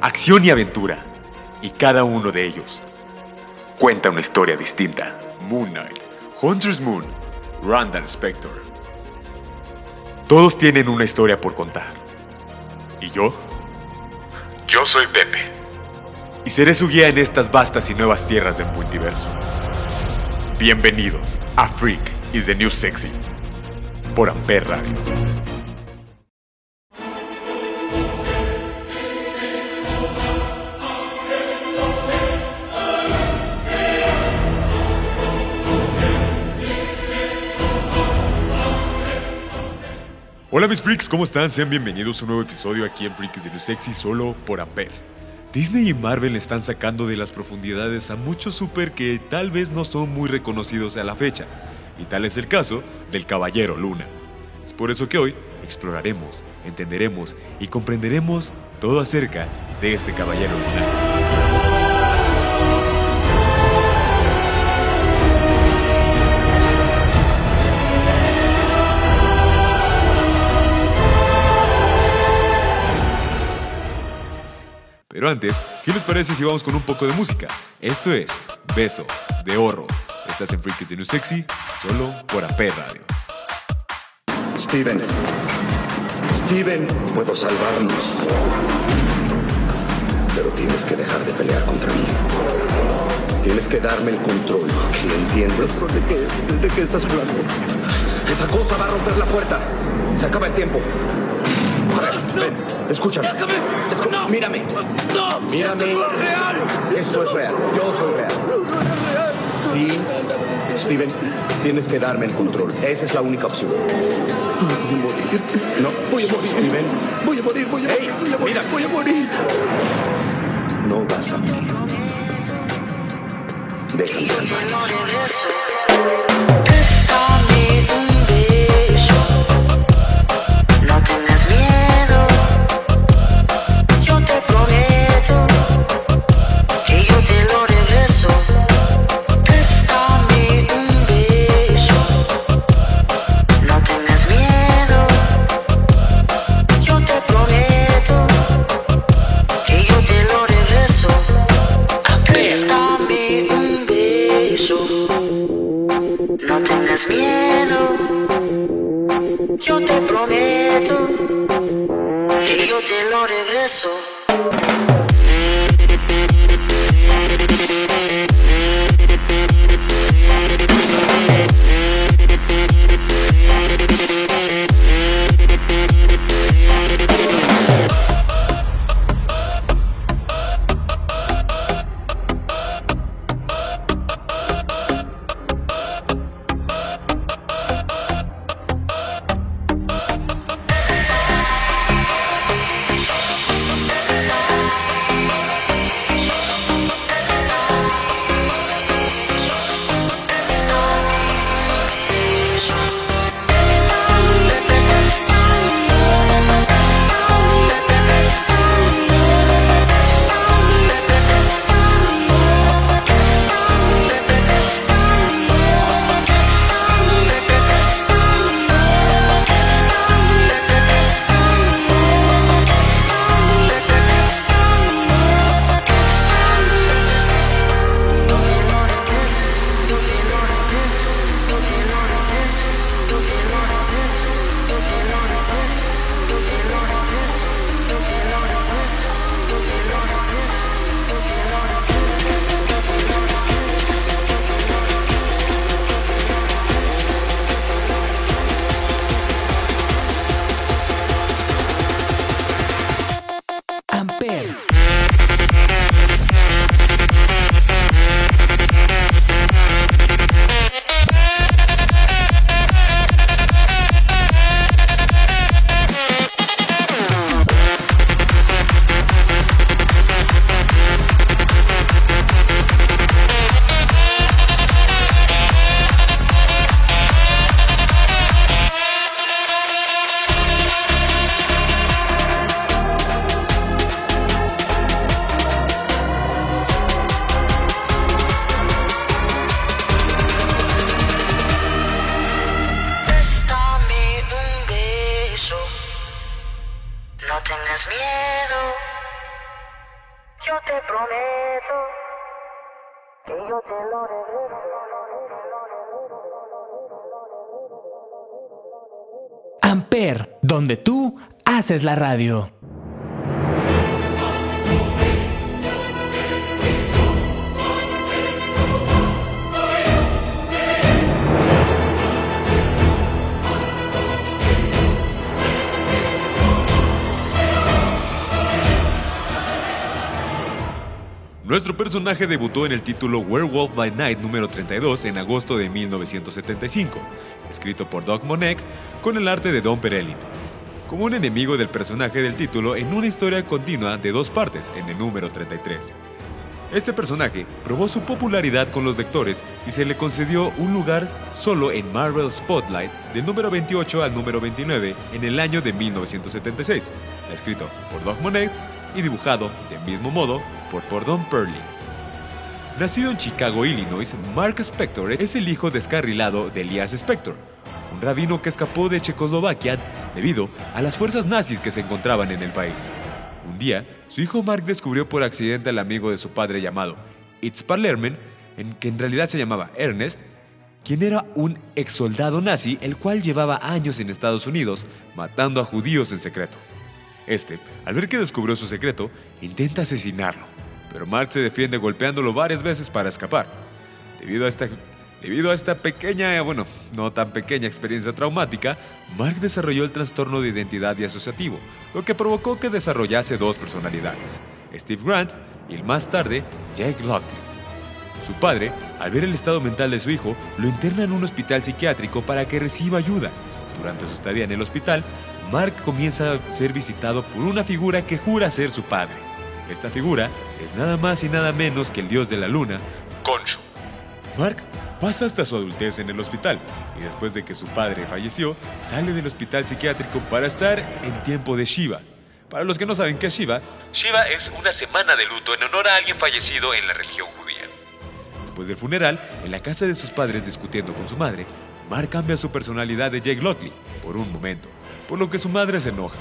acción y aventura, y cada uno de ellos cuenta una historia distinta. Moon Knight, Hunter's Moon, Randall Spector. Todos tienen una historia por contar. ¿Y yo? Yo soy Pepe. Y seré su guía en estas vastas y nuevas tierras del multiverso. Bienvenidos a Freak is the New Sexy por Amper Radio. Hola mis freaks, ¿cómo están? Sean bienvenidos a un nuevo episodio aquí en Freaks de New Sexy solo por Amper. Disney y Marvel están sacando de las profundidades a muchos super que tal vez no son muy reconocidos a la fecha, y tal es el caso del Caballero Luna. Es por eso que hoy exploraremos, entenderemos y comprenderemos todo acerca de este Caballero Luna. ¿Qué les parece si vamos con un poco de música? Esto es Beso de Horror. Estás en Freaks de New Sexy, solo por AP Radio. Steven. Steven, puedo salvarnos. Pero tienes que dejar de pelear contra mí. Tienes que darme el control. ¿Sí entiendes? ¿De qué, ¿De qué estás hablando? Esa cosa va a romper la puerta. Se acaba el tiempo. Ven, escúchame. ¡Déjame! Escu- ¡No! Mírame. ¡No! Mírame. ¡Esto no es real! Esto es real. Yo soy real. ¡No, no es real! Sí, Steven, tienes que darme el control. Esa es la única opción. Voy a morir. No, voy a morir. Steven, Voy a morir, voy a morir, voy a morir, mira. voy a morir. no vas a morir. Déjame salvarnos. No tengas miedo, yo te prometo que yo te lo regreso. Donde tú haces la radio. Nuestro personaje debutó en el título Werewolf by Night número 32 en agosto de 1975, escrito por Doc Monek con el arte de Don Perelin. Como un enemigo del personaje del título en una historia continua de dos partes en el número 33. Este personaje probó su popularidad con los lectores y se le concedió un lugar solo en Marvel Spotlight del número 28 al número 29 en el año de 1976, escrito por Doc Monet y dibujado, del mismo modo, por, por Don Perlin. Nacido en Chicago, Illinois, Mark Spector es el hijo descarrilado de Elias Spector, un rabino que escapó de Checoslovaquia debido a las fuerzas nazis que se encontraban en el país. Un día, su hijo Mark descubrió por accidente al amigo de su padre llamado Itz Parlermen, en que en realidad se llamaba Ernest, quien era un ex soldado nazi el cual llevaba años en Estados Unidos matando a judíos en secreto. Este, al ver que descubrió su secreto, intenta asesinarlo, pero Mark se defiende golpeándolo varias veces para escapar. Debido a esta, debido a esta pequeña, bueno, no tan pequeña experiencia traumática, Mark desarrolló el trastorno de identidad y asociativo, lo que provocó que desarrollase dos personalidades, Steve Grant y más tarde Jake Lockley. Su padre, al ver el estado mental de su hijo, lo interna en un hospital psiquiátrico para que reciba ayuda. Durante su estadía en el hospital, Mark comienza a ser visitado por una figura que jura ser su padre. Esta figura es nada más y nada menos que el dios de la luna, Khonshu. Mark pasa hasta su adultez en el hospital y después de que su padre falleció, sale del hospital psiquiátrico para estar en tiempo de Shiva. Para los que no saben qué es Shiva, Shiva es una semana de luto en honor a alguien fallecido en la religión judía. Después del funeral, en la casa de sus padres discutiendo con su madre, Mark cambia su personalidad de Jake Lockley por un momento, por lo que su madre se enoja.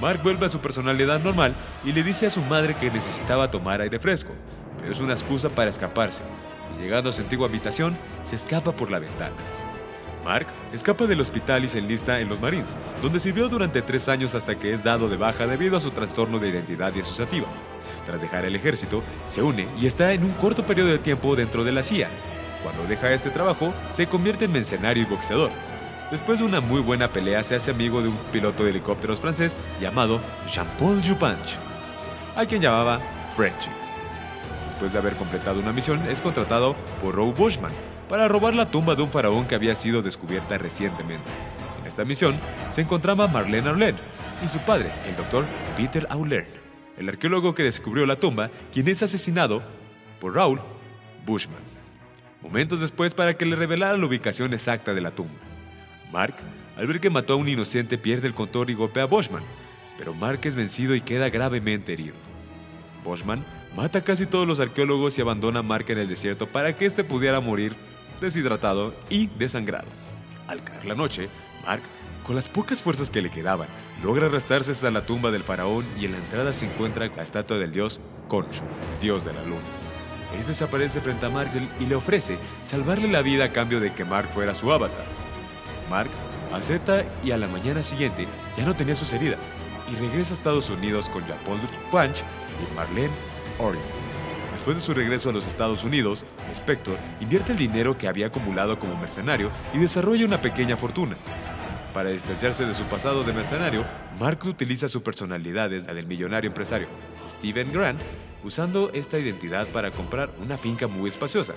Mark vuelve a su personalidad normal y le dice a su madre que necesitaba tomar aire fresco, pero es una excusa para escaparse. Llegando a su antigua habitación, se escapa por la ventana. Mark escapa del hospital y se enlista en los Marines, donde sirvió durante tres años hasta que es dado de baja debido a su trastorno de identidad asociativa. Tras dejar el ejército, se une y está en un corto periodo de tiempo dentro de la CIA. Cuando deja este trabajo, se convierte en mercenario y boxeador. Después de una muy buena pelea, se hace amigo de un piloto de helicópteros francés llamado Jean-Paul Jupanch, a quien llamaba Frenchy. Después de haber completado una misión, es contratado por Roe Bushman para robar la tumba de un faraón que había sido descubierta recientemente. En esta misión se encontraba Marlene Auler y su padre, el doctor Peter Auler, el arqueólogo que descubrió la tumba, quien es asesinado por Raúl Bushman. Momentos después para que le revelara la ubicación exacta de la tumba. Mark, al ver que mató a un inocente, pierde el control y golpea a Bushman, pero Mark es vencido y queda gravemente herido. Bushman mata casi todos los arqueólogos y abandona a Mark en el desierto para que éste pudiera morir deshidratado y desangrado. Al caer la noche, Mark, con las pocas fuerzas que le quedaban, logra arrastrarse hasta la tumba del faraón y en la entrada se encuentra la estatua del dios Khonshu, dios de la luna. Este desaparece frente a Mark y le ofrece salvarle la vida a cambio de que Mark fuera su avatar. Mark acepta y a la mañana siguiente ya no tenía sus heridas y regresa a Estados Unidos con Jean-Paul Punch y Marlene Orly. Después de su regreso a los Estados Unidos, Spector invierte el dinero que había acumulado como mercenario y desarrolla una pequeña fortuna. Para distanciarse de su pasado de mercenario, Mark utiliza su personalidad la del millonario empresario, Steven Grant, usando esta identidad para comprar una finca muy espaciosa,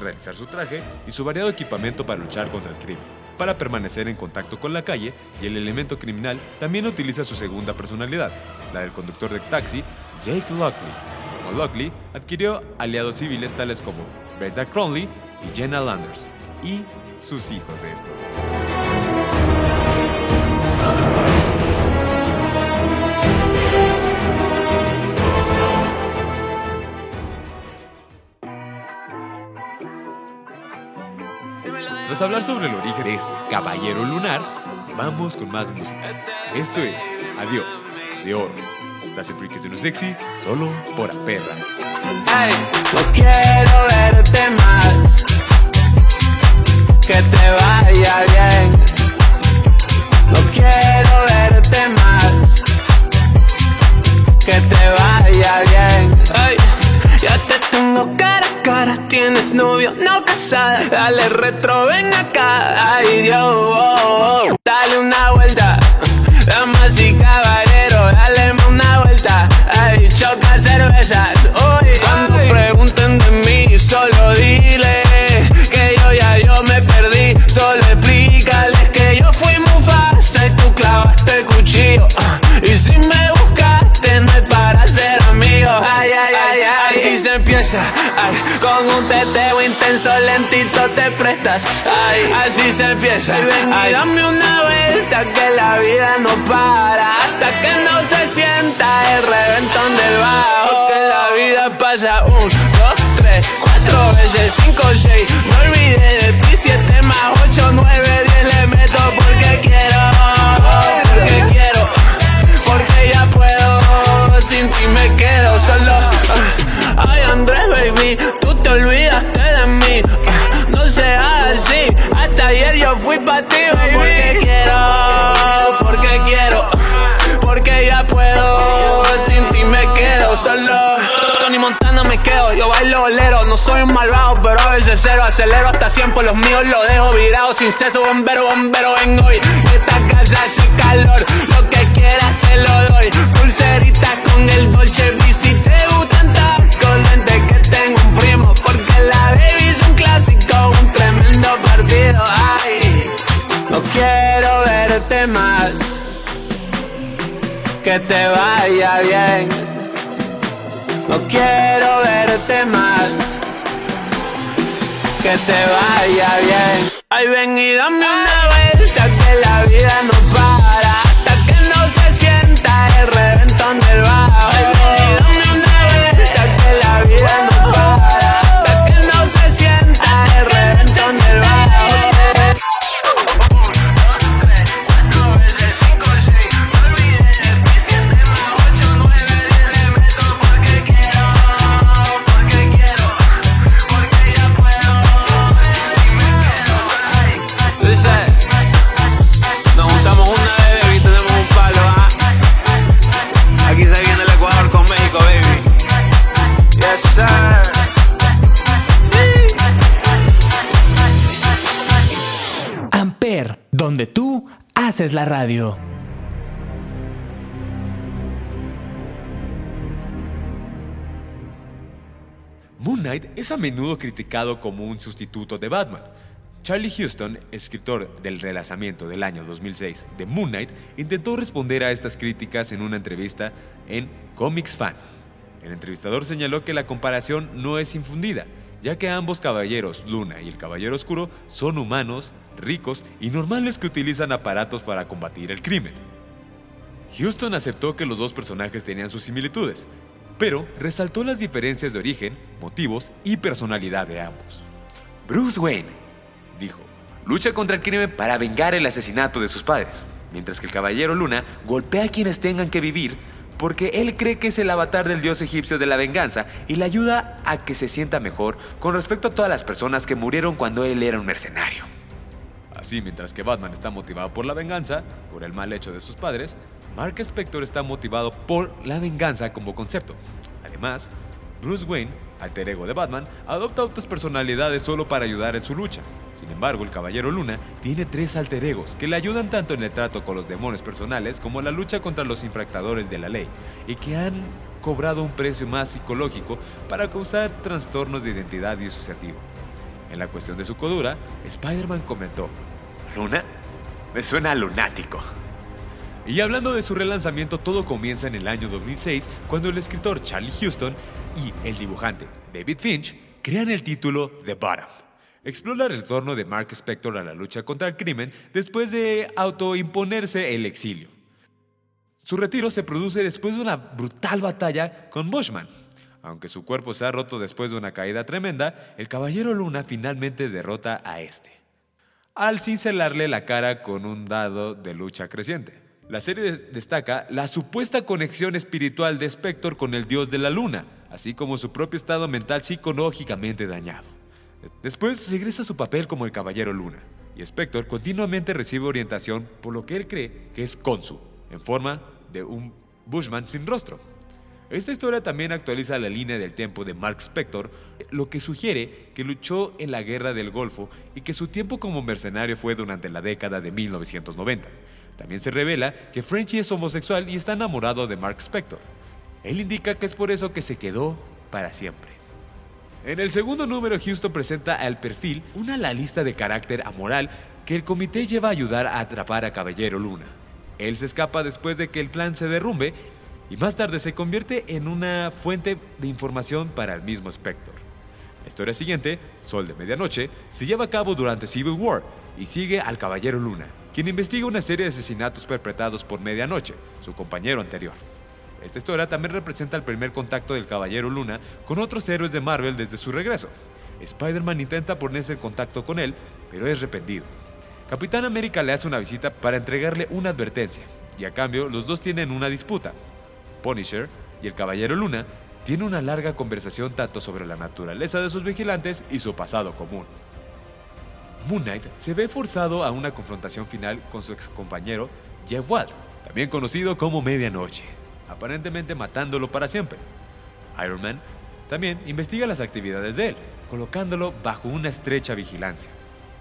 realizar su traje y su variado equipamiento para luchar contra el crimen. Para permanecer en contacto con la calle y el elemento criminal también utiliza su segunda personalidad, la del conductor de taxi, Jake Lockley. Como Lockley, adquirió aliados civiles tales como Brenda Crowley y Jenna Landers, y sus hijos de estos dos. Tras hablar sobre el origen de este caballero lunar, vamos con más música. Esto es Adiós, de Oro, Estás en Freaks de No Sexy, solo por Aperra. Ay, no quiero verte más. Que te vaya bien. No quiero verte más. Que te vaya bien. Ay, ya te tengo cara a cara. Tienes novio, no casada. Dale retro, ven acá. Ay, Dios. oh, oh. Dale una vuelta. Con un teteo intenso, lentito te prestas. Ay, así se empieza. Ay, ven y dame una vuelta que la vida no para. Hasta que no se sienta el reventón del bajo. Que la vida pasa un, dos, tres, cuatro veces, cinco, seis. No olvidé de ti, siete más ocho, nueve, diez. Le meto porque quiero, porque quiero, porque ya puedo. Sin ti me quedo solo. Ay, Andrés, baby, olvidaste de mí. No seas así. Hasta ayer yo fui pa' ti. Porque quiero, porque quiero, porque ya puedo. Sin ti me quedo solo. Tony Montana me quedo, yo bailo bolero. No soy un malvado, pero a veces cero. Acelero hasta 100 por los míos, lo dejo virado. Sin ceso, bombero, bombero, ven hoy. Esta casa hace calor, lo que quieras te lo doy. Pulserita con el Dolce V, Que te vaya bien. No quiero verte más. Que te vaya bien. Ay, ven y dame una vuelta que la vida no para. Hasta que no se sienta el reventón del haces la radio. Moon Knight es a menudo criticado como un sustituto de Batman. Charlie Houston, escritor del relanzamiento del año 2006 de Moon Knight, intentó responder a estas críticas en una entrevista en Comics Fan. El entrevistador señaló que la comparación no es infundida, ya que ambos caballeros, Luna y el Caballero Oscuro, son humanos, ricos y normales que utilizan aparatos para combatir el crimen. Houston aceptó que los dos personajes tenían sus similitudes, pero resaltó las diferencias de origen, motivos y personalidad de ambos. Bruce Wayne, dijo, lucha contra el crimen para vengar el asesinato de sus padres, mientras que el Caballero Luna golpea a quienes tengan que vivir porque él cree que es el avatar del dios egipcio de la venganza y le ayuda a que se sienta mejor con respecto a todas las personas que murieron cuando él era un mercenario. Así, mientras que Batman está motivado por la venganza, por el mal hecho de sus padres, Mark Spector está motivado por la venganza como concepto. Además, Bruce Wayne, alter ego de Batman, adopta otras personalidades solo para ayudar en su lucha. Sin embargo, el Caballero Luna tiene tres alter egos que le ayudan tanto en el trato con los demonios personales como en la lucha contra los infractadores de la ley, y que han cobrado un precio más psicológico para causar trastornos de identidad disociativo. En la cuestión de su codura, Spider-Man comentó, ¿Luna? Me suena lunático. Y hablando de su relanzamiento, todo comienza en el año 2006, cuando el escritor Charlie Houston y el dibujante David Finch crean el título The Bottom. Explora el retorno de Mark Spector a la lucha contra el crimen después de autoimponerse el exilio. Su retiro se produce después de una brutal batalla con Bushman. Aunque su cuerpo se ha roto después de una caída tremenda, el Caballero Luna finalmente derrota a este, al cincelarle la cara con un dado de lucha creciente. La serie destaca la supuesta conexión espiritual de Spector con el dios de la luna, así como su propio estado mental psicológicamente dañado. Después regresa a su papel como el Caballero Luna, y Spector continuamente recibe orientación por lo que él cree que es Konsu, en forma de un Bushman sin rostro. Esta historia también actualiza la línea del tiempo de Mark Spector, lo que sugiere que luchó en la Guerra del Golfo y que su tiempo como mercenario fue durante la década de 1990. También se revela que Frenchy es homosexual y está enamorado de Mark Spector. Él indica que es por eso que se quedó para siempre. En el segundo número, Houston presenta al perfil una lista de carácter amoral que el comité lleva a ayudar a atrapar a Caballero Luna. Él se escapa después de que el plan se derrumbe y más tarde se convierte en una fuente de información para el mismo Spector. La historia siguiente, Sol de Medianoche, se lleva a cabo durante Civil War y sigue al Caballero Luna, quien investiga una serie de asesinatos perpetrados por Medianoche, su compañero anterior. Esta historia también representa el primer contacto del Caballero Luna con otros héroes de Marvel desde su regreso. Spider-Man intenta ponerse en contacto con él, pero es reprendido. Capitán América le hace una visita para entregarle una advertencia, y a cambio los dos tienen una disputa. Punisher y el Caballero Luna tienen una larga conversación tanto sobre la naturaleza de sus vigilantes y su pasado común. Moon Knight se ve forzado a una confrontación final con su ex compañero Jeff Wald, también conocido como Medianoche aparentemente matándolo para siempre. Iron Man también investiga las actividades de él, colocándolo bajo una estrecha vigilancia.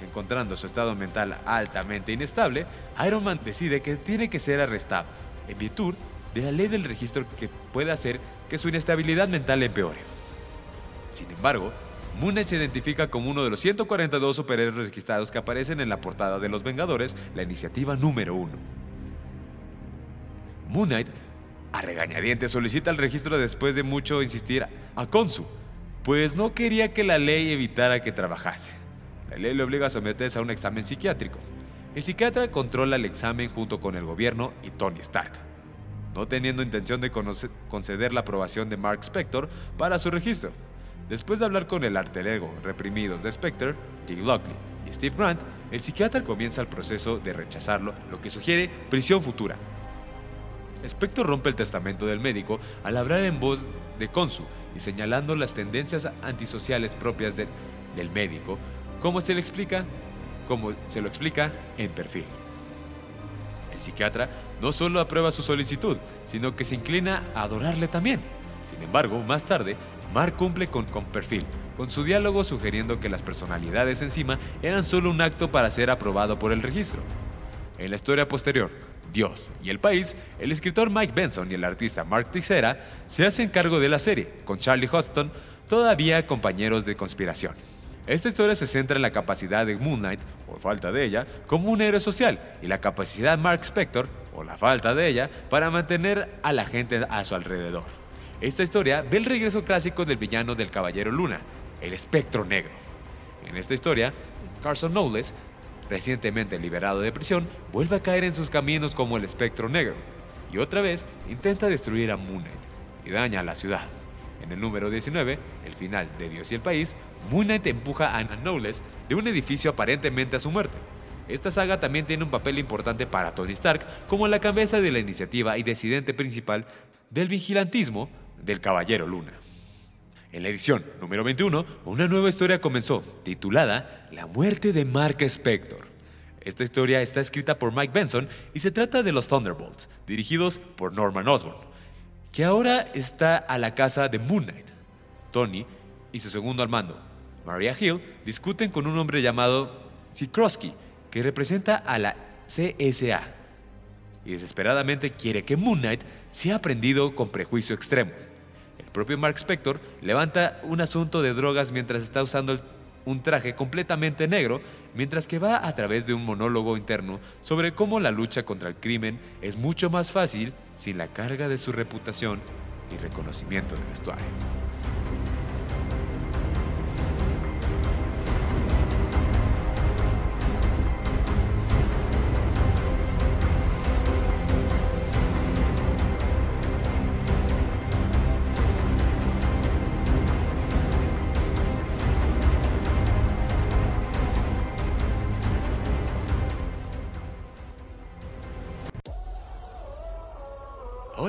Encontrando su estado mental altamente inestable, Iron Man decide que tiene que ser arrestado, en virtud de la ley del registro que puede hacer que su inestabilidad mental empeore. Sin embargo, Moon se identifica como uno de los 142 superhéroes registrados que aparecen en la portada de Los Vengadores, la iniciativa número 1. Moon Knight a regañadientes solicita el registro después de mucho insistir a Konsu, pues no quería que la ley evitara que trabajase. La ley le obliga a someterse a un examen psiquiátrico. El psiquiatra controla el examen junto con el gobierno y Tony Stark, no teniendo intención de conceder la aprobación de Mark Spector para su registro. Después de hablar con el ego reprimidos de Spector, Dick Lockley y Steve Grant, el psiquiatra comienza el proceso de rechazarlo, lo que sugiere prisión futura. Spector rompe el testamento del médico al hablar en voz de Konsu y señalando las tendencias antisociales propias del médico, como se le explica, como se lo explica en perfil. El psiquiatra no solo aprueba su solicitud, sino que se inclina a adorarle también. Sin embargo, más tarde, Mark cumple con, con perfil, con su diálogo sugiriendo que las personalidades encima eran solo un acto para ser aprobado por el registro. En la historia posterior, Dios y el país, el escritor Mike Benson y el artista Mark Teixeira se hacen cargo de la serie, con Charlie Huston todavía compañeros de conspiración. Esta historia se centra en la capacidad de Moon Knight, o falta de ella, como un héroe social, y la capacidad de Mark Spector, o la falta de ella, para mantener a la gente a su alrededor. Esta historia ve el regreso clásico del villano del Caballero Luna, el Espectro Negro. En esta historia, Carson Knowles recientemente liberado de prisión, vuelve a caer en sus caminos como el espectro negro, y otra vez intenta destruir a Moon Knight y daña a la ciudad. En el número 19, el final de Dios y el país, Moon Knight empuja a Knowles de un edificio aparentemente a su muerte. Esta saga también tiene un papel importante para Tony Stark como la cabeza de la iniciativa y decidente principal del vigilantismo del Caballero Luna. En la edición número 21, una nueva historia comenzó, titulada La muerte de Mark Spector. Esta historia está escrita por Mike Benson y se trata de los Thunderbolts, dirigidos por Norman Osborn, que ahora está a la casa de Moon Knight. Tony y su segundo al mando, Maria Hill, discuten con un hombre llamado Sikroski, que representa a la CSA, y desesperadamente quiere que Moon Knight sea prendido con prejuicio extremo propio Mark Spector levanta un asunto de drogas mientras está usando un traje completamente negro, mientras que va a través de un monólogo interno sobre cómo la lucha contra el crimen es mucho más fácil sin la carga de su reputación y reconocimiento del vestuario.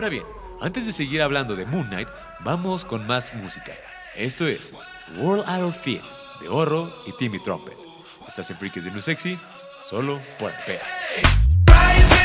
Ahora bien, antes de seguir hablando de Moon Knight, vamos con más música. Esto es World Out of Fit de Horro y Timmy Trumpet. Estás en Freaks de New Sexy, solo por. Rise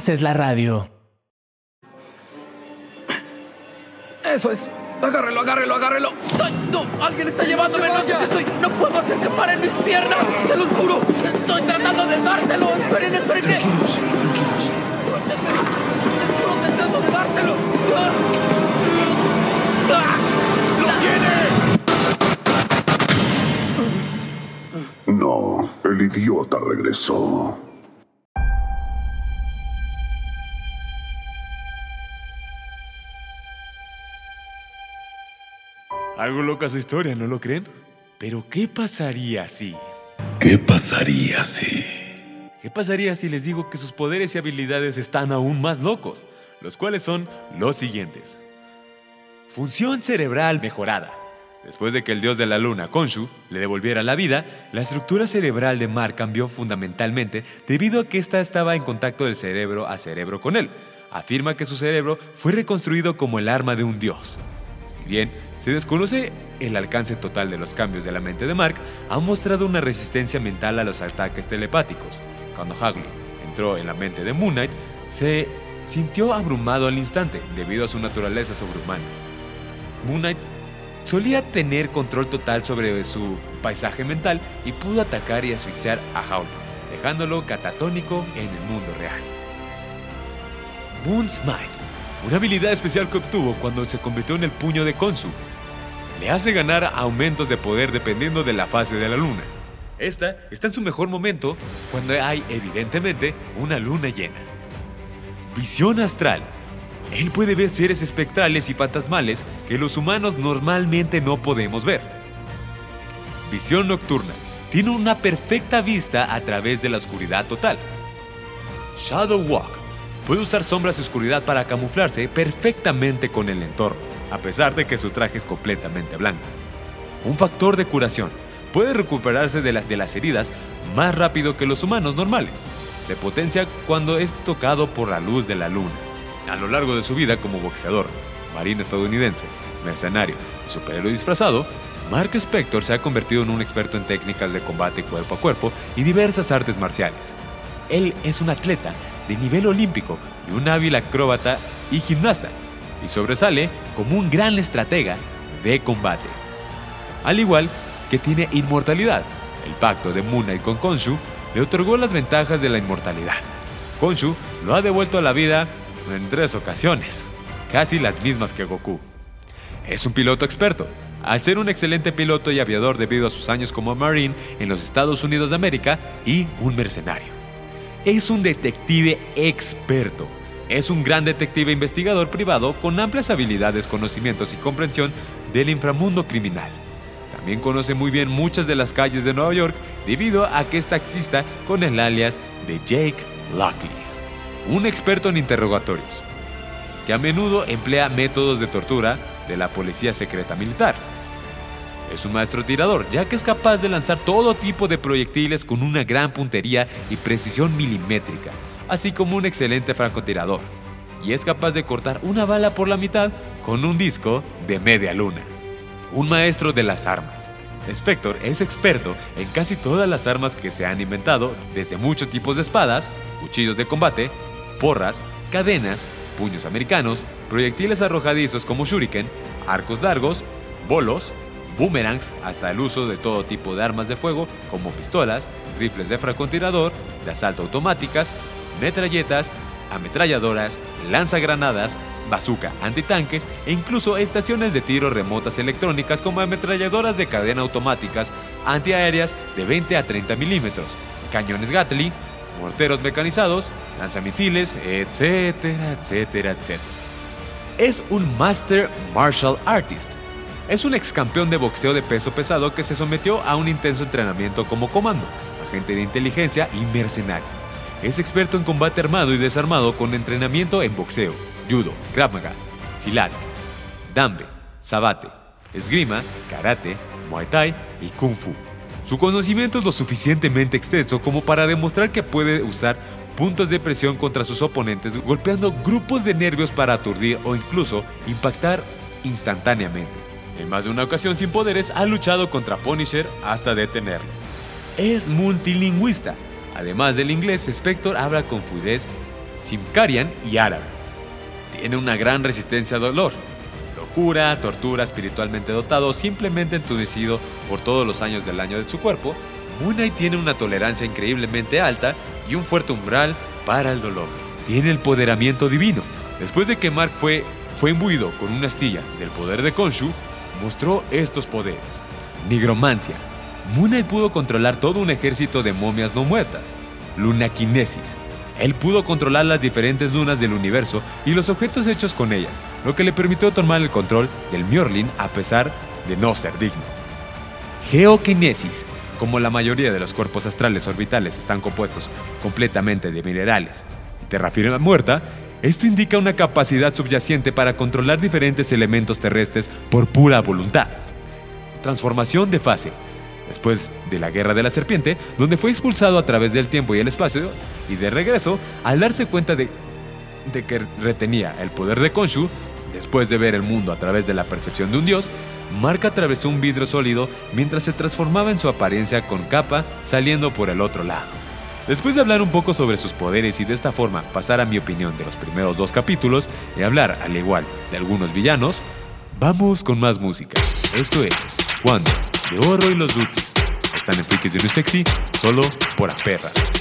haces la radio. Eso es. Agárrelo, agárrelo, agárrelo. ¡Ay, no! ¡Alguien está llevándome! ¡No sé qué estoy! ¡No puedo hacer que paren mis piernas! ¡Se los juro! ¡Estoy tratando de dárselo! ¡Esperen, esperen! que- ¡Estoy tratando de dárselo! ¡Ah! ¡Ah! No, el idiota regresó. Algo loca su historia, ¿no lo creen? Pero ¿qué pasaría si? ¿Qué pasaría si... ¿Qué pasaría si les digo que sus poderes y habilidades están aún más locos? Los cuales son los siguientes. Función cerebral mejorada. Después de que el dios de la luna, Khonshu, le devolviera la vida, la estructura cerebral de Mar cambió fundamentalmente debido a que ésta estaba en contacto del cerebro a cerebro con él. Afirma que su cerebro fue reconstruido como el arma de un dios. Si bien se desconoce el alcance total de los cambios de la mente de Mark, ha mostrado una resistencia mental a los ataques telepáticos. Cuando Hagley entró en la mente de Moon Knight, se sintió abrumado al instante debido a su naturaleza sobrehumana. Moon Knight solía tener control total sobre su paisaje mental y pudo atacar y asfixiar a Howl, dejándolo catatónico en el mundo real. Moon Smite, una habilidad especial que obtuvo cuando se convirtió en el puño de Konsu, le hace ganar aumentos de poder dependiendo de la fase de la luna. Esta está en su mejor momento cuando hay evidentemente una luna llena. Visión astral. Él puede ver seres espectrales y fantasmales que los humanos normalmente no podemos ver. Visión nocturna. Tiene una perfecta vista a través de la oscuridad total. Shadow Walk. Puede usar sombras y oscuridad para camuflarse perfectamente con el entorno, a pesar de que su traje es completamente blanco. Un factor de curación. Puede recuperarse de las, de las heridas más rápido que los humanos normales. Se potencia cuando es tocado por la luz de la luna. A lo largo de su vida como boxeador, marino estadounidense, mercenario y superhéroe disfrazado, Mark Spector se ha convertido en un experto en técnicas de combate cuerpo a cuerpo y diversas artes marciales. Él es un atleta de nivel olímpico y un hábil acróbata y gimnasta, y sobresale como un gran estratega de combate. Al igual que tiene inmortalidad, el pacto de Moon Knight con Konshu le otorgó las ventajas de la inmortalidad. Konshu lo ha devuelto a la vida en tres ocasiones, casi las mismas que Goku. Es un piloto experto, al ser un excelente piloto y aviador debido a sus años como Marine en los Estados Unidos de América y un mercenario. Es un detective experto. Es un gran detective investigador privado con amplias habilidades, conocimientos y comprensión del inframundo criminal. También conoce muy bien muchas de las calles de Nueva York debido a que es taxista con el alias de Jake Lockley, un experto en interrogatorios, que a menudo emplea métodos de tortura de la policía secreta militar. Es un maestro tirador, ya que es capaz de lanzar todo tipo de proyectiles con una gran puntería y precisión milimétrica, así como un excelente francotirador. Y es capaz de cortar una bala por la mitad con un disco de media luna. Un maestro de las armas. Spector es experto en casi todas las armas que se han inventado, desde muchos tipos de espadas, cuchillos de combate, porras, cadenas, puños americanos, proyectiles arrojadizos como shuriken, arcos largos, bolos, boomerangs, hasta el uso de todo tipo de armas de fuego como pistolas, rifles de francotirador, de asalto automáticas, metralletas, ametralladoras, lanzagranadas, bazooka antitanques e incluso estaciones de tiro remotas electrónicas como ametralladoras de cadena automáticas antiaéreas de 20 a 30 milímetros, cañones Gatling, morteros mecanizados, lanzamisiles, etcétera, etcétera, etcétera. Es un Master Martial Artist. Es un ex campeón de boxeo de peso pesado que se sometió a un intenso entrenamiento como comando, agente de inteligencia y mercenario. Es experto en combate armado y desarmado con entrenamiento en boxeo, judo, krav maga, silat, dambe, sabate, esgrima, karate, muay thai y kung fu. Su conocimiento es lo suficientemente extenso como para demostrar que puede usar puntos de presión contra sus oponentes golpeando grupos de nervios para aturdir o incluso impactar instantáneamente. En más de una ocasión sin poderes ha luchado contra Punisher hasta detenerlo. Es multilingüista. Además del inglés, Spector habla con fluidez simcarian y árabe. Tiene una gran resistencia al dolor, locura, tortura, espiritualmente dotado, simplemente entunecido por todos los años del año de su cuerpo, Moon Knight tiene una tolerancia increíblemente alta y un fuerte umbral para el dolor. Tiene el poderamiento divino. Después de que Mark fue, fue imbuido con una astilla del poder de Konshu, mostró estos poderes. Nigromancia. Moon pudo controlar todo un ejército de momias no muertas. Lunaquinesis. Él pudo controlar las diferentes lunas del universo y los objetos hechos con ellas, lo que le permitió tomar el control del Mjolnir a pesar de no ser digno. Geoquinesis. Como la mayoría de los cuerpos astrales orbitales están compuestos completamente de minerales y tierra firme muerta, esto indica una capacidad subyacente para controlar diferentes elementos terrestres por pura voluntad. Transformación de fase. Después de la Guerra de la Serpiente, donde fue expulsado a través del tiempo y el espacio, y de regreso, al darse cuenta de, que retenía el poder de Konshu, después de ver el mundo a través de la percepción de un dios, Mark atravesó un vidrio sólido mientras se transformaba en su apariencia con capa saliendo por el otro lado. Después de hablar un poco sobre sus poderes y de esta forma pasar a mi opinión de los primeros dos capítulos y hablar, al igual de algunos villanos, Vamos con más música. Esto es Cuando, de Oro y los Dutis. Están en Freaks de Sexy, solo por Aperra. Amper,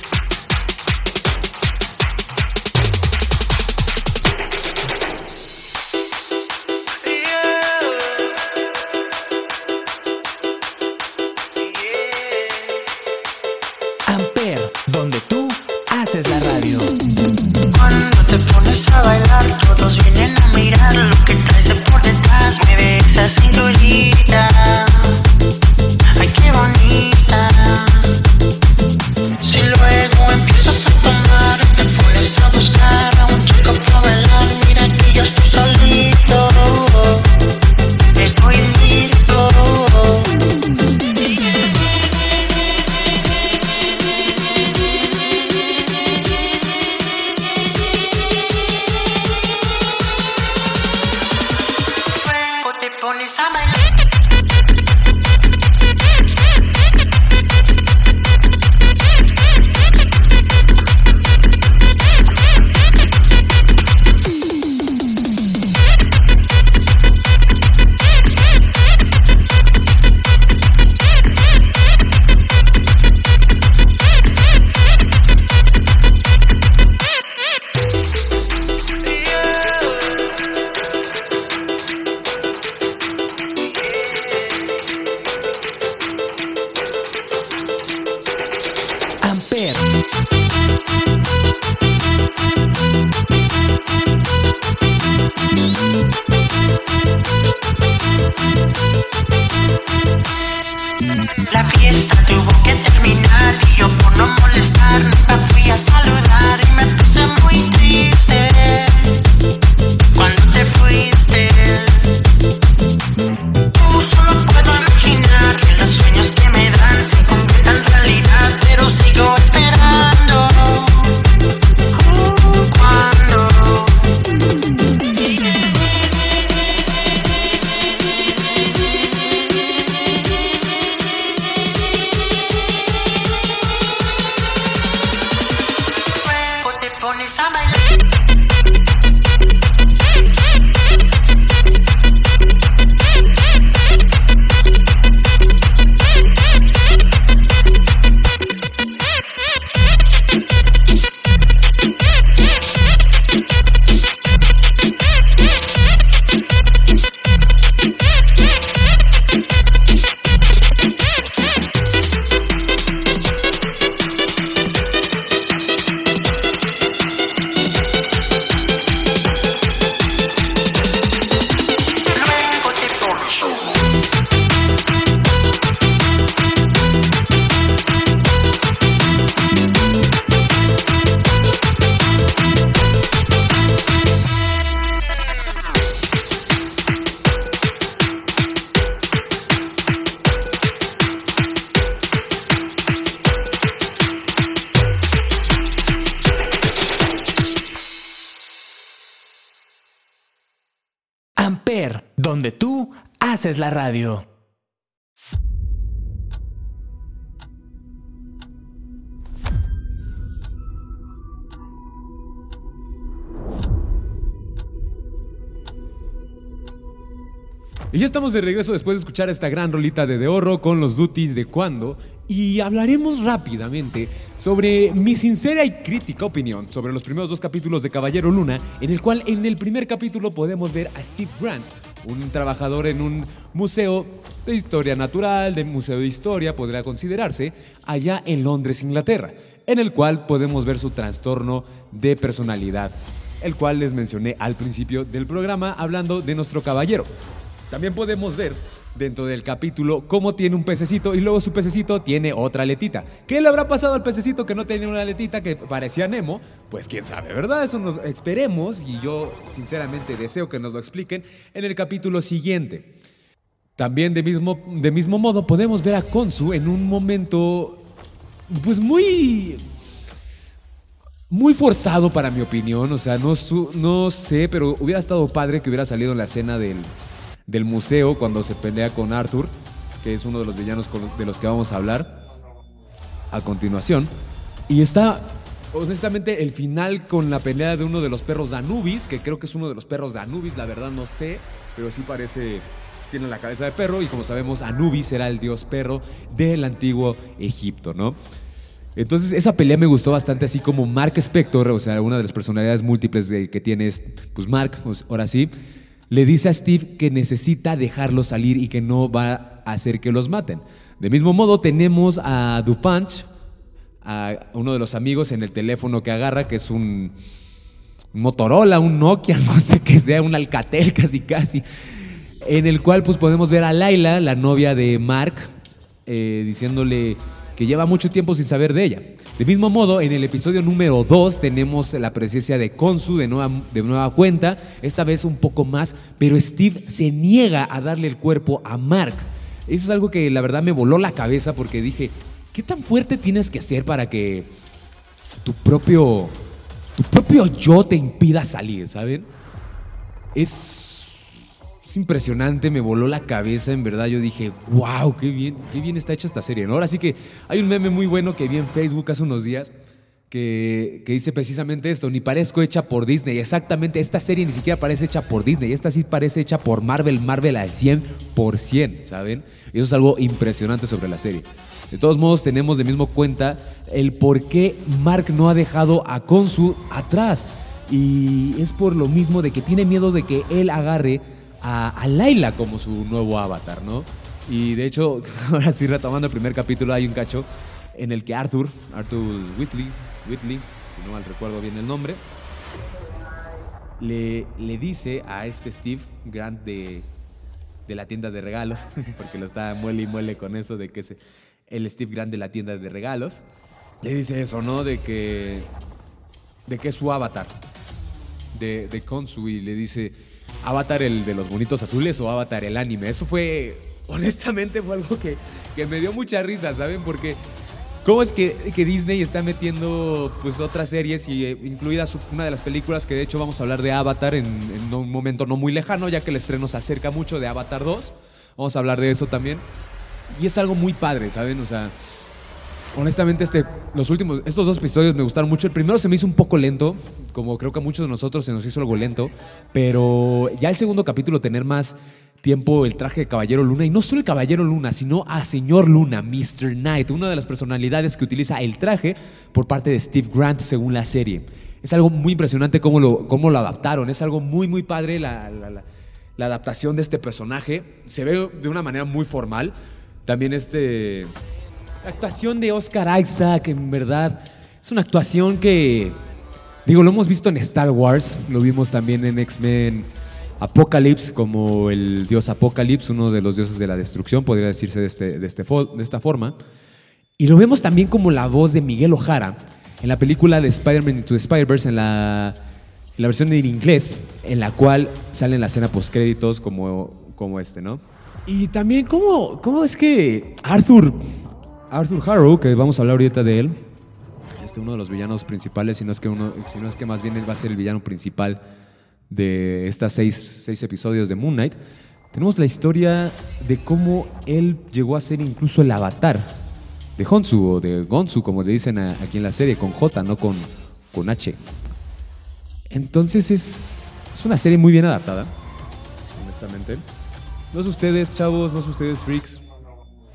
pones a bailar. Haces la radio. Y ya estamos de regreso después de escuchar esta gran rolita de De Oro con los duties de cuando. Y hablaremos rápidamente sobre mi sincera y crítica opinión sobre los primeros dos capítulos de Caballero Luna, en el cual en el primer capítulo podemos ver a Steve Grant, un trabajador en un museo de historia natural, de museo de historia, podría considerarse, allá en Londres, Inglaterra, en el cual podemos ver su trastorno de personalidad, el cual les mencioné al principio del programa hablando de nuestro caballero. También podemos ver dentro del capítulo cómo tiene un pececito y luego su pececito tiene otra aletita. ¿Qué le habrá pasado al pececito que no tenía una aletita que parecía Nemo? Pues quién sabe, ¿verdad? Eso nos esperemos y yo sinceramente deseo que nos lo expliquen en el capítulo siguiente. También de mismo, de mismo modo podemos ver a Konsu en un momento pues muy muy forzado para mi opinión, o sea, no, no sé, pero hubiera estado padre que hubiera salido en la escena del, del museo cuando se pelea con Arthur, que es uno de los villanos de los que vamos a hablar a continuación. Y está honestamente, el final con la pelea de uno de los perros de Anubis, que creo que es uno de los perros de Anubis, la verdad no sé, pero sí parece. Tiene la cabeza de perro y como sabemos, Anubis era el dios perro del antiguo Egipto, ¿no? Entonces, esa pelea me gustó bastante, así como Mark Spector, o sea, una de las personalidades múltiples de- que tiene, es, pues Mark, pues, ahora sí, le dice a Steve que necesita dejarlos salir y que no va a hacer que los maten. De mismo modo, tenemos a Dupanch, a uno de los amigos en el teléfono que agarra, que es un Motorola, un Nokia, no sé qué sea, un Alcatel casi casi, en el cual pues podemos ver a Laila, la novia de Mark, eh, diciéndole que lleva mucho tiempo sin saber de ella. De mismo modo, en el episodio número 2 tenemos la presencia de Konsu de nueva, de nueva cuenta, esta vez un poco más, pero Steve se niega a darle el cuerpo a Mark. Eso es algo que la verdad me voló la cabeza porque dije, ¿qué tan fuerte tienes que ser para que tu propio tu propio yo te impida salir, ¿saben? Es, es impresionante, me voló la cabeza, en verdad. Yo dije, wow, qué bien, qué bien está hecha esta serie. Ahora sí que hay un meme muy bueno que vi en Facebook hace unos días que, que dice precisamente esto, ni parezco hecha por Disney. Exactamente, esta serie ni siquiera parece hecha por Disney, esta sí parece hecha por Marvel, Marvel al 100%, ¿saben? Y eso es algo impresionante sobre la serie. De todos modos, tenemos de mismo cuenta el por qué Mark no ha dejado a Konsu atrás. Y es por lo mismo de que tiene miedo de que él agarre a, a Laila como su nuevo avatar, ¿no? Y de hecho, ahora sí, retomando el primer capítulo, hay un cacho en el que Arthur, Arthur Whitley, Whitley, si no mal recuerdo bien el nombre, le, le dice a este Steve Grant de, de la tienda de regalos, porque lo está muele y muele con eso de que es el Steve Grant de la tienda de regalos, le dice eso, ¿no? De que, de que es su avatar, de, de Konsu, y le dice, avatar el de los bonitos azules o avatar el anime. Eso fue, honestamente, fue algo que, que me dio mucha risa, ¿saben? Porque... ¿Cómo es que, que Disney está metiendo pues otras series y eh, incluida una de las películas que de hecho vamos a hablar de Avatar en, en un momento no muy lejano ya que el estreno se acerca mucho de Avatar 2? Vamos a hablar de eso también. Y es algo muy padre, ¿saben? O sea, honestamente este, los últimos, estos dos episodios me gustaron mucho. El primero se me hizo un poco lento, como creo que a muchos de nosotros se nos hizo algo lento, pero ya el segundo capítulo tener más tiempo el traje de Caballero Luna, y no solo el Caballero Luna, sino a Señor Luna, Mr. Knight, una de las personalidades que utiliza el traje por parte de Steve Grant según la serie. Es algo muy impresionante cómo lo, cómo lo adaptaron, es algo muy, muy padre la, la- la- la adaptación de este personaje. Se ve de una manera muy formal. También este... La actuación de Oscar Isaac, en verdad, es una actuación que, digo, lo hemos visto en Star Wars, lo vimos también en X-Men Apocalypse, como el dios Apocalypse, uno de los dioses de la destrucción, podría decirse de, este, de, este esta forma. Y lo vemos también como la voz de Miguel Ojara en la película de Spider-Man Into Spider-Verse, en la, en la versión en inglés, en la cual sale en la escena postcréditos como, como este, ¿no? Y también, ¿cómo, ¿cómo es que Arthur, Arthur Harrow, que vamos a hablar ahorita de él, este uno de los villanos principales, si no es que, uno, si no es que más bien él va a ser el villano principal de estas seis, seis episodios de Moon Knight, tenemos la historia de cómo él llegó a ser incluso el avatar de Honsu o de Gonsu, como le dicen a- aquí en la serie, con J, no con, con H. Entonces es, es una serie muy bien adaptada, honestamente. No sé ustedes, chavos, no sé ustedes, freaks.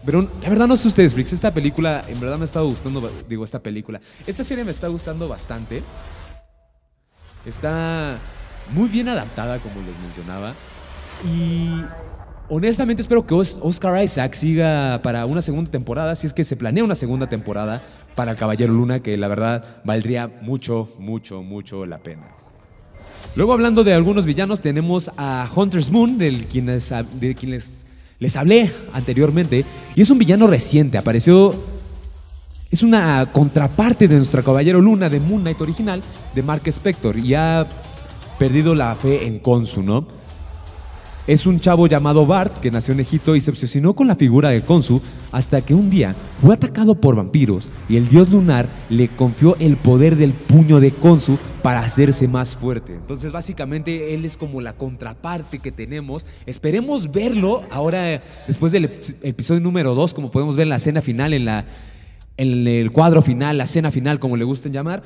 Pero la verdad no sé ustedes, freaks. Esta película en verdad me ha estado gustando, digo, esta película. Esta serie me está gustando bastante. Está muy bien adaptada, como les mencionaba. Y honestamente espero que Os- Oscar Isaac siga para una segunda temporada, si es que se planea una segunda temporada para el Caballero Luna, que la verdad valdría mucho, mucho, mucho la pena. Luego hablando de algunos villanos, tenemos a Hunter's Moon, del quienes, de quienes les hablé anteriormente. Y es un villano reciente, apareció... Es una contraparte de nuestro Caballero Luna de Moon Knight original, de Mark Spector, y ha perdido la fe en Konsu, ¿no? Es un chavo llamado Bart que nació en Egipto y se obsesionó con la figura de Konsu hasta que un día fue atacado por vampiros y el dios lunar le confió el poder del puño de Konsu para hacerse más fuerte. Entonces básicamente él es como la contraparte que tenemos. Esperemos verlo ahora después del ep- episodio número 2, como podemos ver en la escena final, en, la, en el cuadro final, la escena final, como le gusten llamar.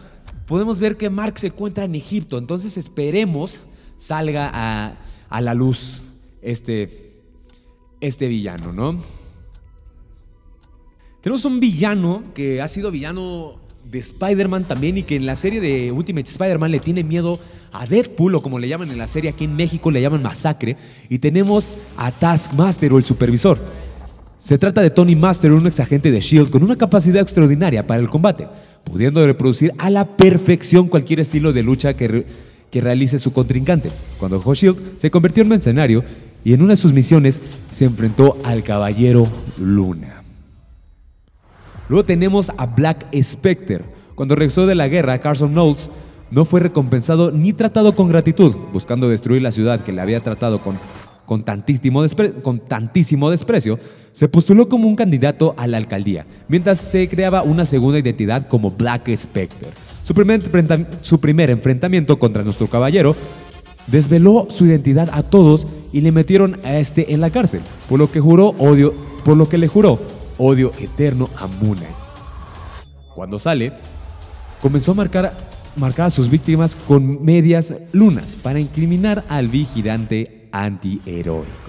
podemos ver que Mark se encuentra en Egipto. Entonces esperemos salga a, a la luz este, este villano, ¿no? Tenemos un villano que ha sido villano de Spider-Man también y que en la serie de Ultimate Spider-Man le tiene miedo a Deadpool o como le llaman en la serie aquí en México le llaman Masacre y tenemos a Taskmaster o el supervisor. Se trata de Tony Master, un ex agente de SHIELD con una capacidad extraordinaria para el combate, pudiendo reproducir a la perfección cualquier estilo de lucha que, que realice su contrincante. Cuando dejó SHIELD se convirtió en mercenario y en una de sus misiones se enfrentó al Caballero Luna. Luego tenemos a Black Spectre. Cuando regresó de la guerra, Carson Knowles no fue recompensado ni tratado con gratitud, buscando destruir la ciudad que le había tratado con, con, tantísimo, con tantísimo desprecio, se postuló como un candidato a la alcaldía, mientras se creaba una segunda identidad como Black Spectre. Su primer, su primer enfrentamiento contra nuestro caballero desveló su identidad a todos y le metieron a este en la cárcel, por lo que juró odio, por lo que le juró odio eterno a Moon Knight. Cuando sale, comenzó a marcar, marcar a sus víctimas con medias lunas para incriminar al vigilante antiheroico.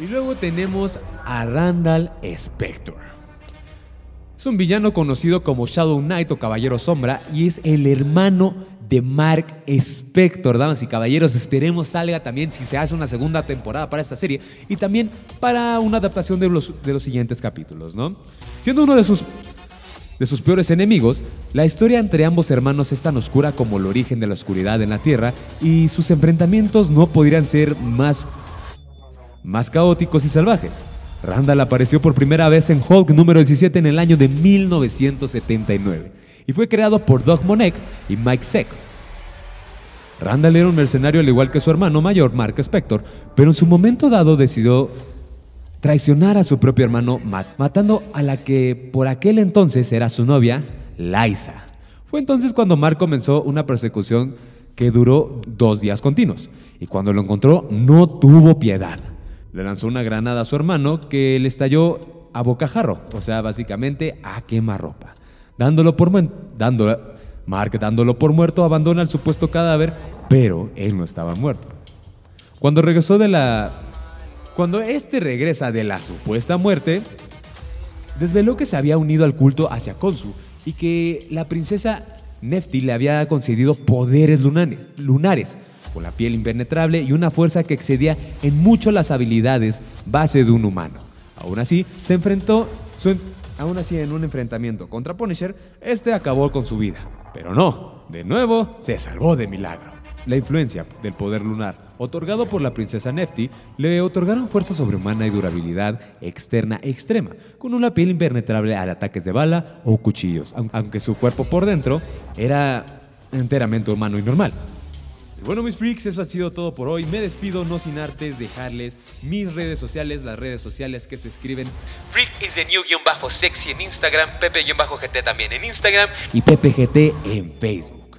Y luego tenemos a Randall Spector. Es un villano conocido como Shadow Knight o Caballero Sombra y es el hermano de Mark Spector. Damas y caballeros, esperemos salga también si se hace una segunda temporada para esta serie y también para una adaptación de los, de los siguientes capítulos, ¿no? Siendo uno de sus, de sus peores enemigos, la historia entre ambos hermanos es tan oscura como el origen de la oscuridad en la Tierra y sus enfrentamientos no podrían ser más más caóticos y salvajes. Randall apareció por primera vez en Hulk número 17 en el año de 1979 y fue creado por Doug Monek y Mike Seck. Randall era un mercenario al igual que su hermano mayor, Mark Spector, pero en su momento dado decidió traicionar a su propio hermano Matt, matando a la que por aquel entonces era su novia, Liza. Fue entonces cuando Mark comenzó una persecución que duró dos días continuos, y cuando lo encontró no tuvo piedad. Le lanzó una granada a su hermano que le estalló a bocajarro, o sea, básicamente a quemarropa. Dándolo por Mark, dándolo por muerto, abandona el supuesto cadáver, pero él no estaba muerto. Cuando regresó de la cuando este regresa de la supuesta muerte, desveló que se había unido al culto hacia Konsu y que la princesa Nefti le había concedido poderes lunares, con la piel impenetrable y una fuerza que excedía en mucho las habilidades base de un humano. Aún así, se enfrentó, aún así en un enfrentamiento contra Punisher, este acabó con su vida. Pero no, de nuevo se salvó de milagro. La influencia del poder lunar otorgado por la princesa Nefti le otorgaron fuerza sobrehumana y durabilidad externa extrema, con una piel impenetrable a ataques de bala o cuchillos, aun- aunque su cuerpo por dentro era enteramente humano y normal. Y bueno, mis freaks, eso ha sido todo por hoy. Me despido, no sin antes dejarles mis redes sociales, las redes sociales que se escriben Freak is the new-sexy en Instagram, Pepe-GT también en Instagram. y PPGT en Facebook,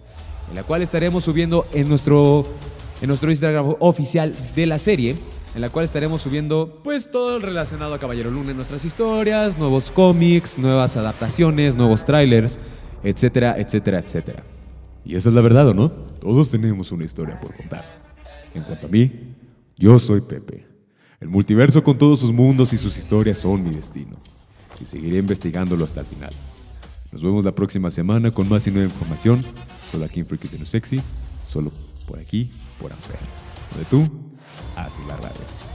en la cual estaremos subiendo en nuestro, en nuestro Instagram oficial de la serie, en la cual estaremos subiendo pues todo relacionado a Caballero Luna nuestras historias, nuevos cómics, nuevas adaptaciones, nuevos trailers, etcétera, etcétera, etcétera. Y esa es la verdad, ¿o no? Todos tenemos una historia por contar. En cuanto a mí, yo soy Pepe. El multiverso con todos sus mundos y sus historias son mi destino. Y seguiré investigándolo hasta el final. Nos vemos la próxima semana con más y nueva información. Solo aquí en Freaky Sexy. Solo por aquí, por Amper. Donde tú haces la radio.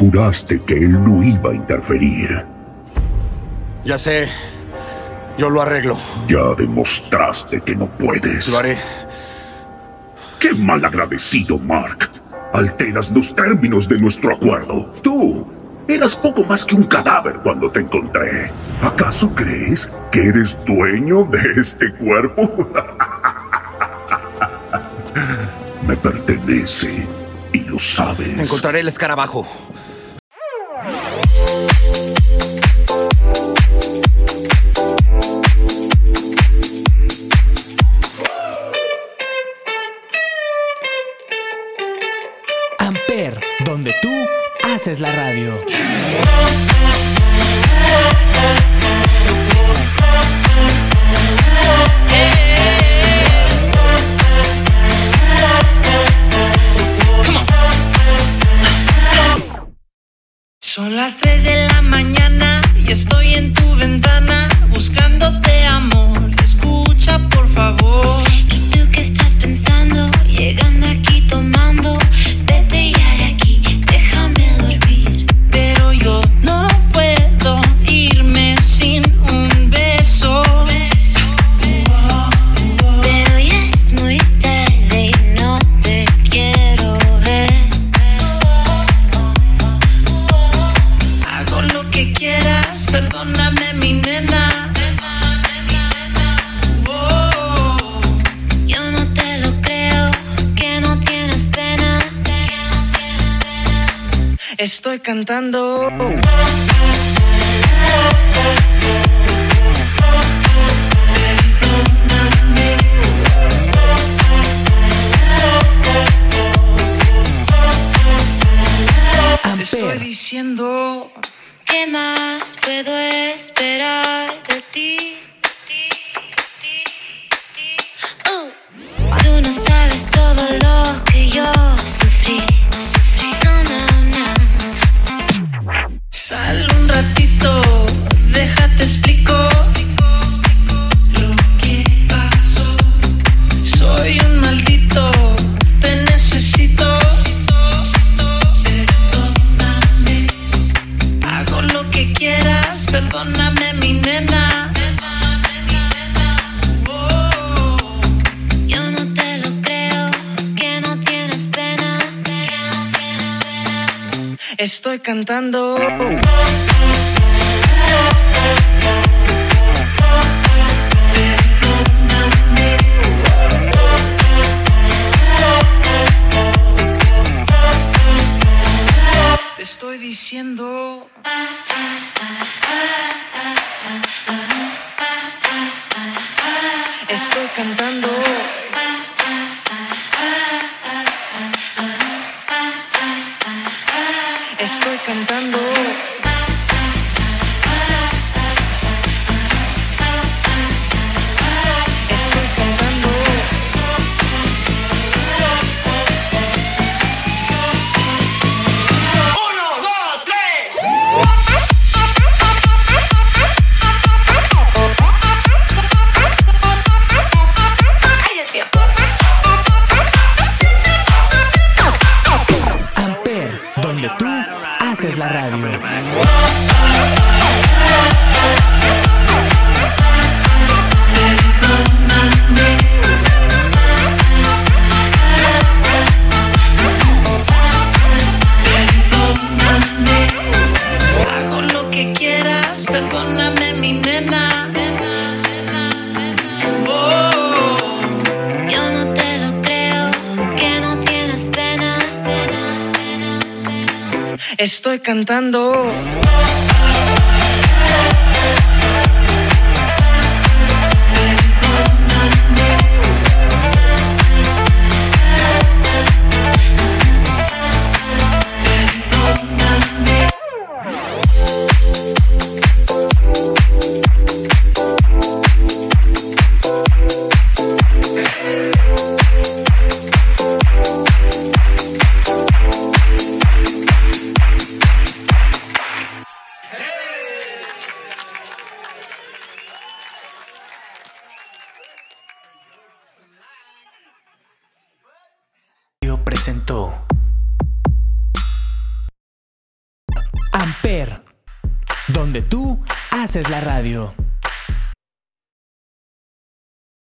Juraste que él no iba a interferir. Ya sé. Yo lo arreglo. Ya demostraste que no puedes. Lo haré. ¡Qué mal agradecido, Mark! Alteras los términos de nuestro acuerdo. Tú eras poco más que un cadáver cuando te encontré. ¿Acaso crees que eres dueño de este cuerpo? Me pertenece y lo sabes. Encontraré el escarabajo. Esa es la radio. cantando. Te estoy diciendo. ¿Qué más puedo esperar de ti? Oh. Tú no sabes todo lo que yo sufrí. Salud. estoy cantando. Te estoy diciendo. estoy cantando.